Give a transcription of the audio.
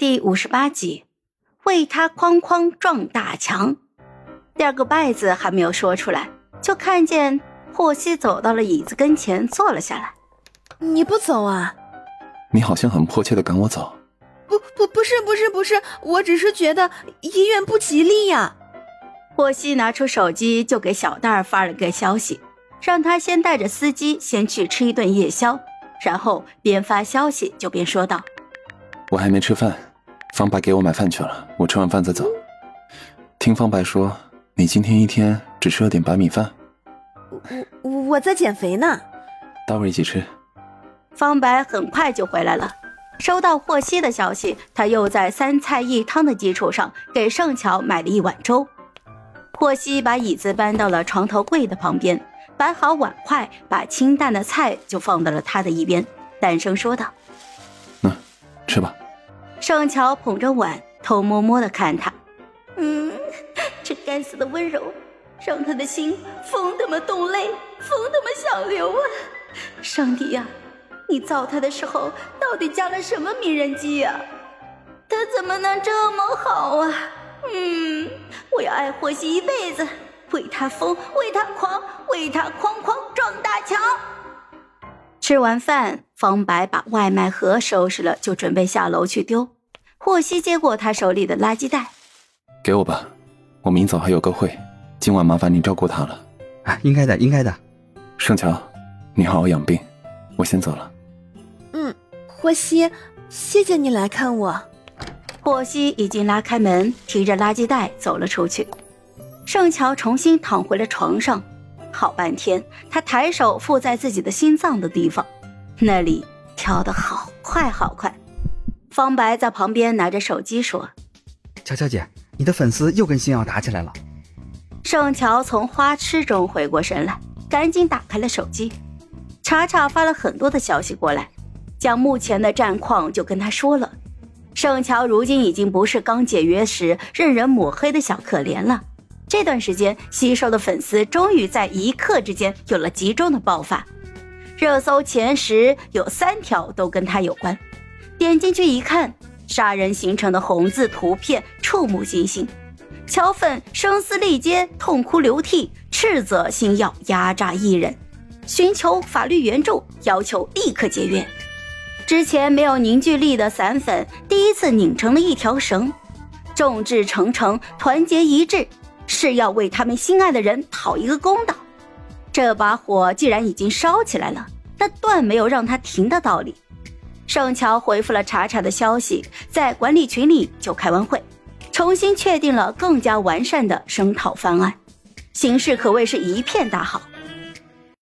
第五十八集，为他哐哐撞大墙。第二个“拜”字还没有说出来，就看见霍希走到了椅子跟前，坐了下来。你不走啊？你好像很迫切的赶我走。不不不是不是不是，我只是觉得医院不吉利呀。霍希拿出手机就给小蛋儿发了个消息，让他先带着司机先去吃一顿夜宵，然后边发消息就边说道：“我还没吃饭。”方白给我买饭去了，我吃完饭再走。听方白说，你今天一天只吃了点白米饭。我我在减肥呢。待会儿一起吃。方白很快就回来了，收到霍希的消息，他又在三菜一汤的基础上给盛乔买了一碗粥。霍希把椅子搬到了床头柜的旁边，摆好碗筷，把清淡的菜就放到了他的一边，淡声说道：“嗯，吃吧。”盛乔捧着碗，偷摸摸的看他，嗯，这该死的温柔，让他的心疯他妈动泪，疯他妈想流啊！上帝呀，你造他的时候到底加了什么迷人剂呀？他怎么能这么好啊？嗯，我要爱霍希一辈子，为他疯，为他狂，为他哐哐撞大墙。吃完饭，方白把外卖盒收拾了，就准备下楼去丢。霍希接过他手里的垃圾袋，给我吧，我明早还有个会，今晚麻烦你照顾他了。啊，应该的，应该的。盛乔，你好好养病，我先走了。嗯，霍希，谢谢你来看我。霍希已经拉开门，提着垃圾袋走了出去。盛乔重新躺回了床上。好半天，他抬手附在自己的心脏的地方，那里跳得好快好快。方白在旁边拿着手机说：“乔乔姐，你的粉丝又跟星耀打起来了。”盛乔从花痴中回过神来，赶紧打开了手机。查查发了很多的消息过来，将目前的战况就跟他说了。盛乔如今已经不是刚解约时任人抹黑的小可怜了。这段时间吸收的粉丝终于在一刻之间有了集中的爆发，热搜前十有三条都跟他有关。点进去一看，杀人形成的红字图片触目惊心，乔粉声嘶力竭、痛哭流涕，斥责星耀压榨艺人，寻求法律援助，要求立刻解约。之前没有凝聚力的散粉第一次拧成了一条绳，众志成城，团结一致。是要为他们心爱的人讨一个公道。这把火既然已经烧起来了，那断没有让他停的道理。盛乔回复了查查的消息，在管理群里就开完会，重新确定了更加完善的声讨方案，形势可谓是一片大好。